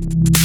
You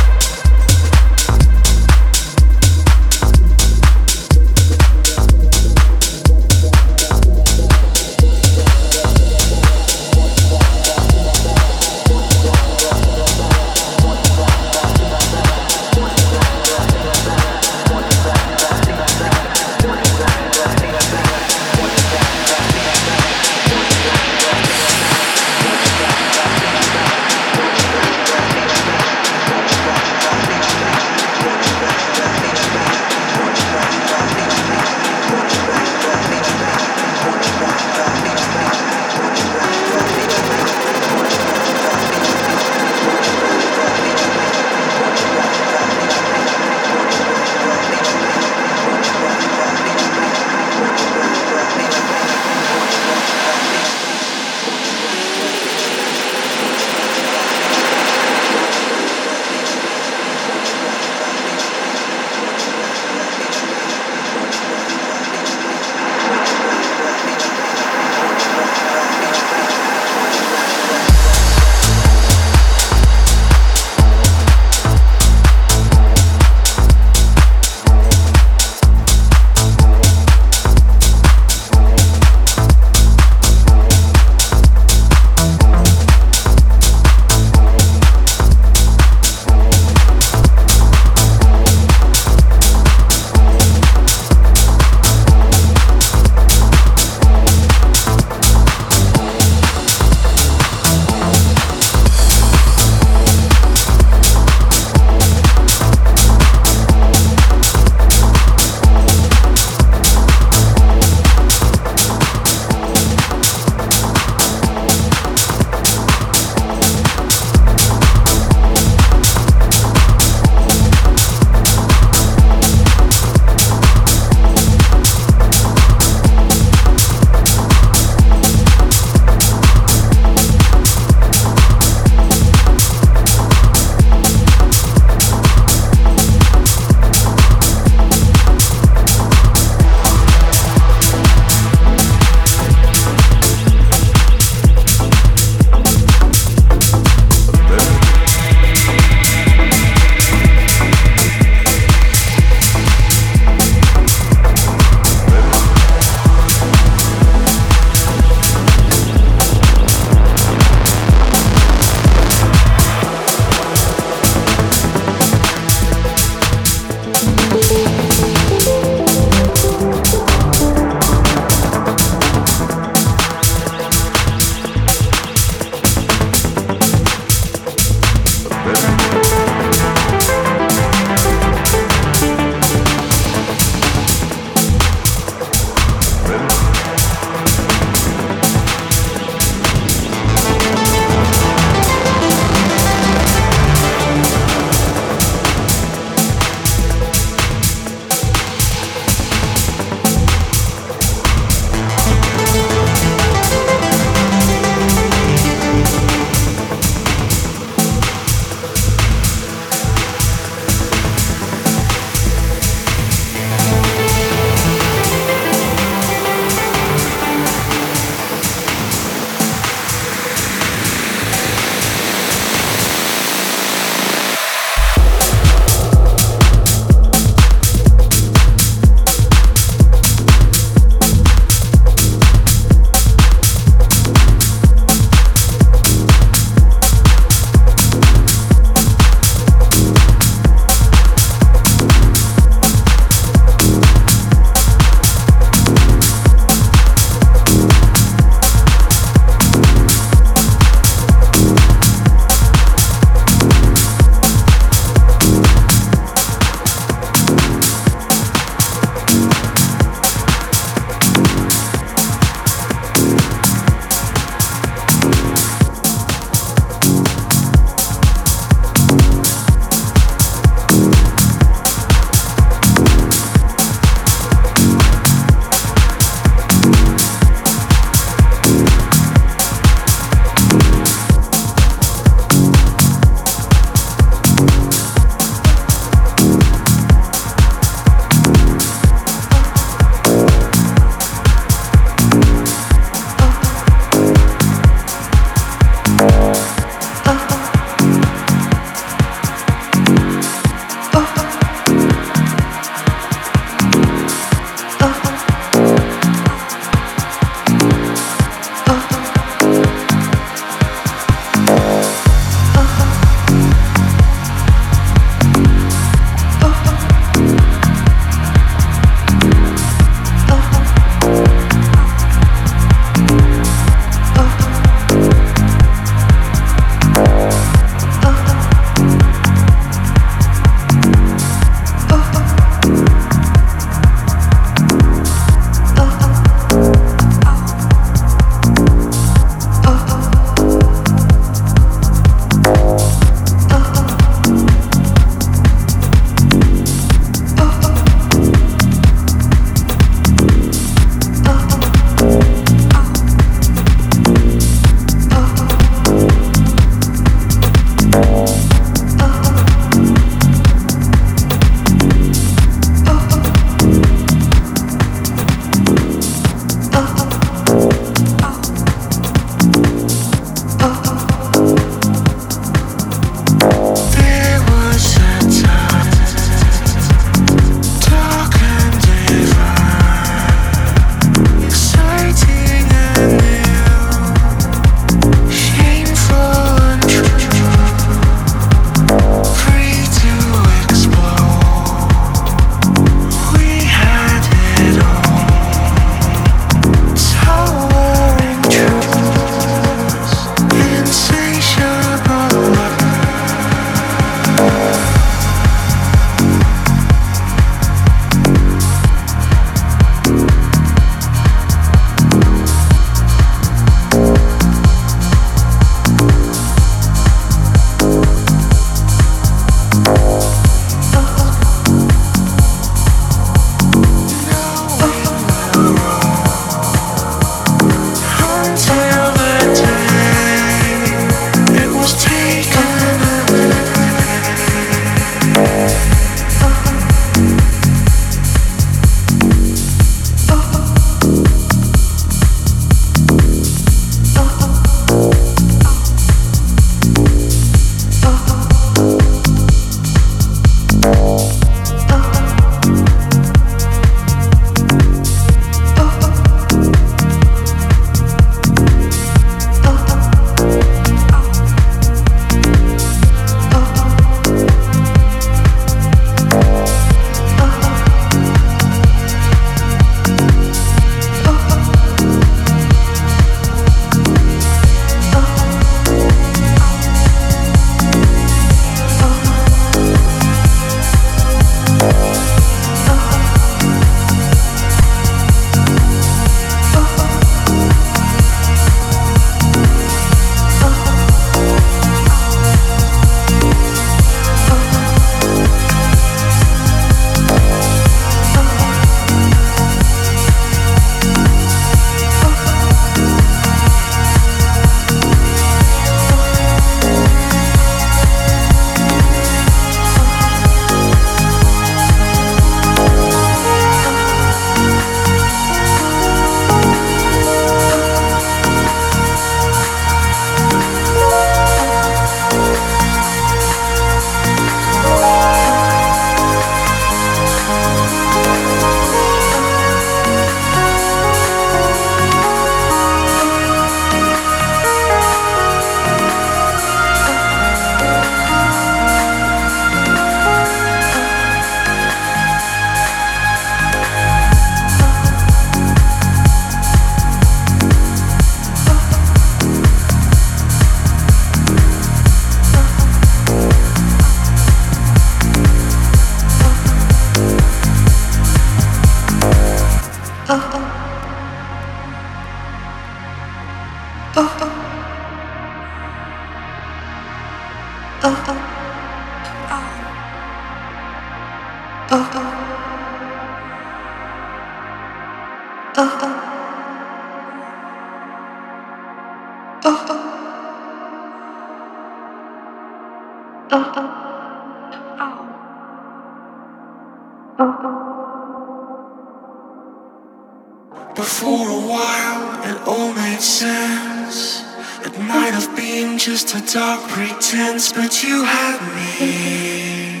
but you had me,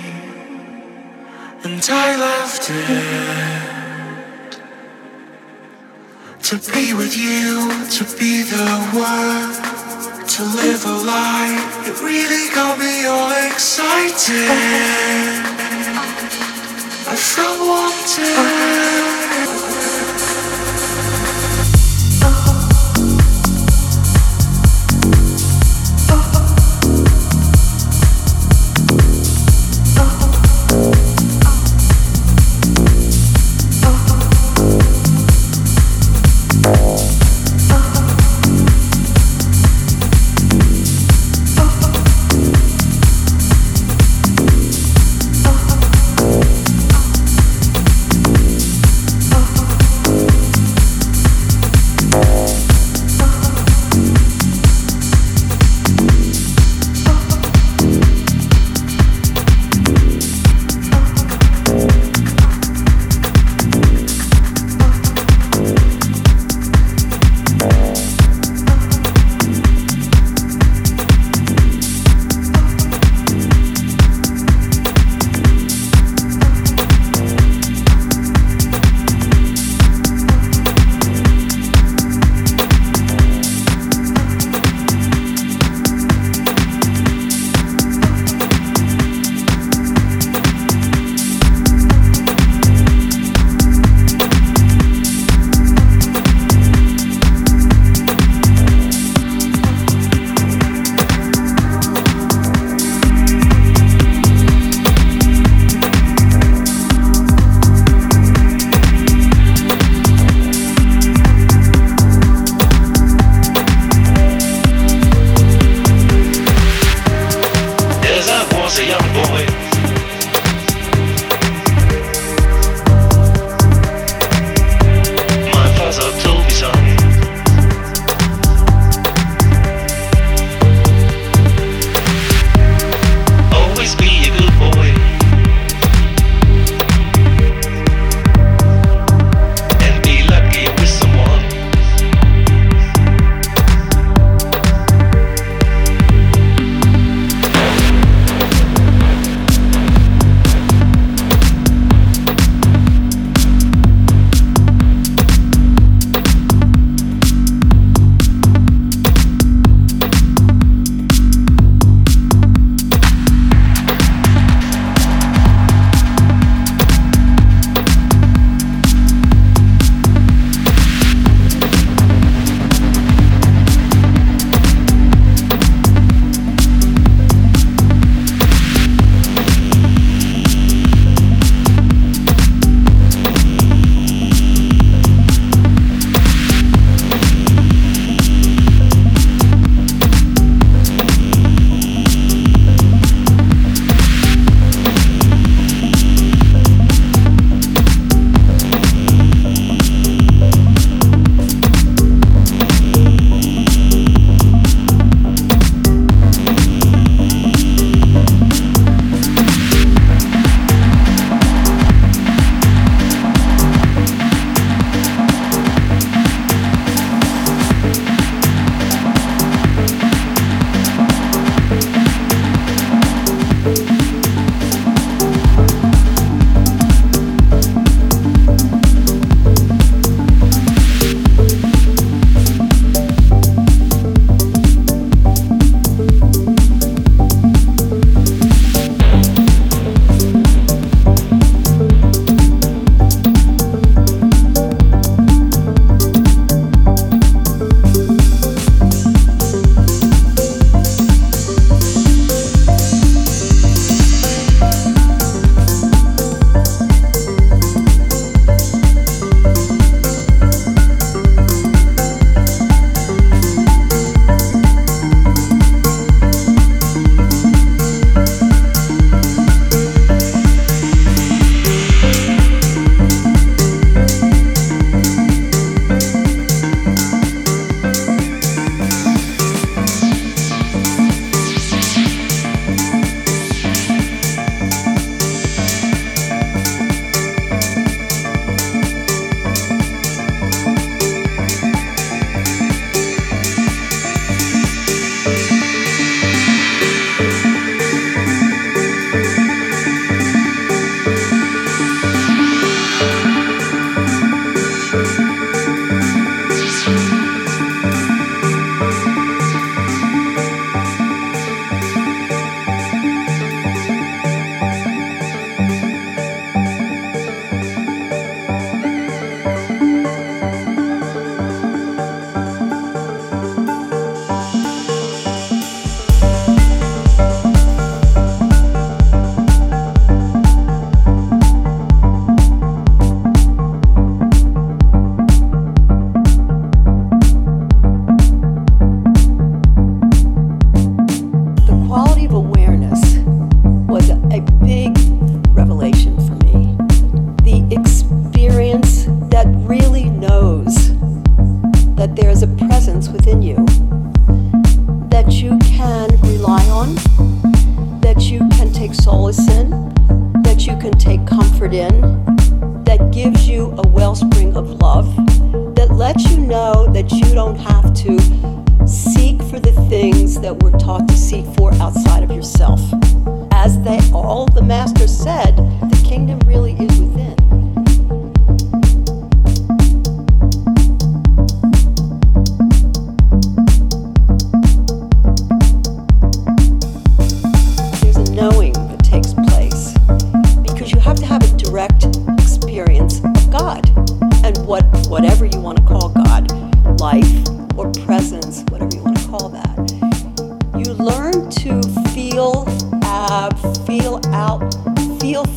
and I left it. To be with you, to be the one, to live a life, it really got me all excited. I felt wanted.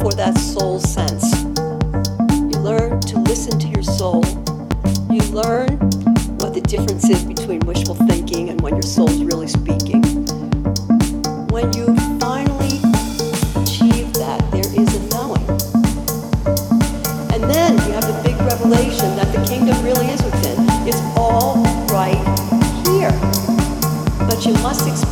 for that soul sense. You learn to listen to your soul. You learn what the difference is between wishful thinking and when your soul's really speaking. When you finally achieve that, there is a knowing. And then you have the big revelation that the kingdom really is within. It's all right here. But you must experience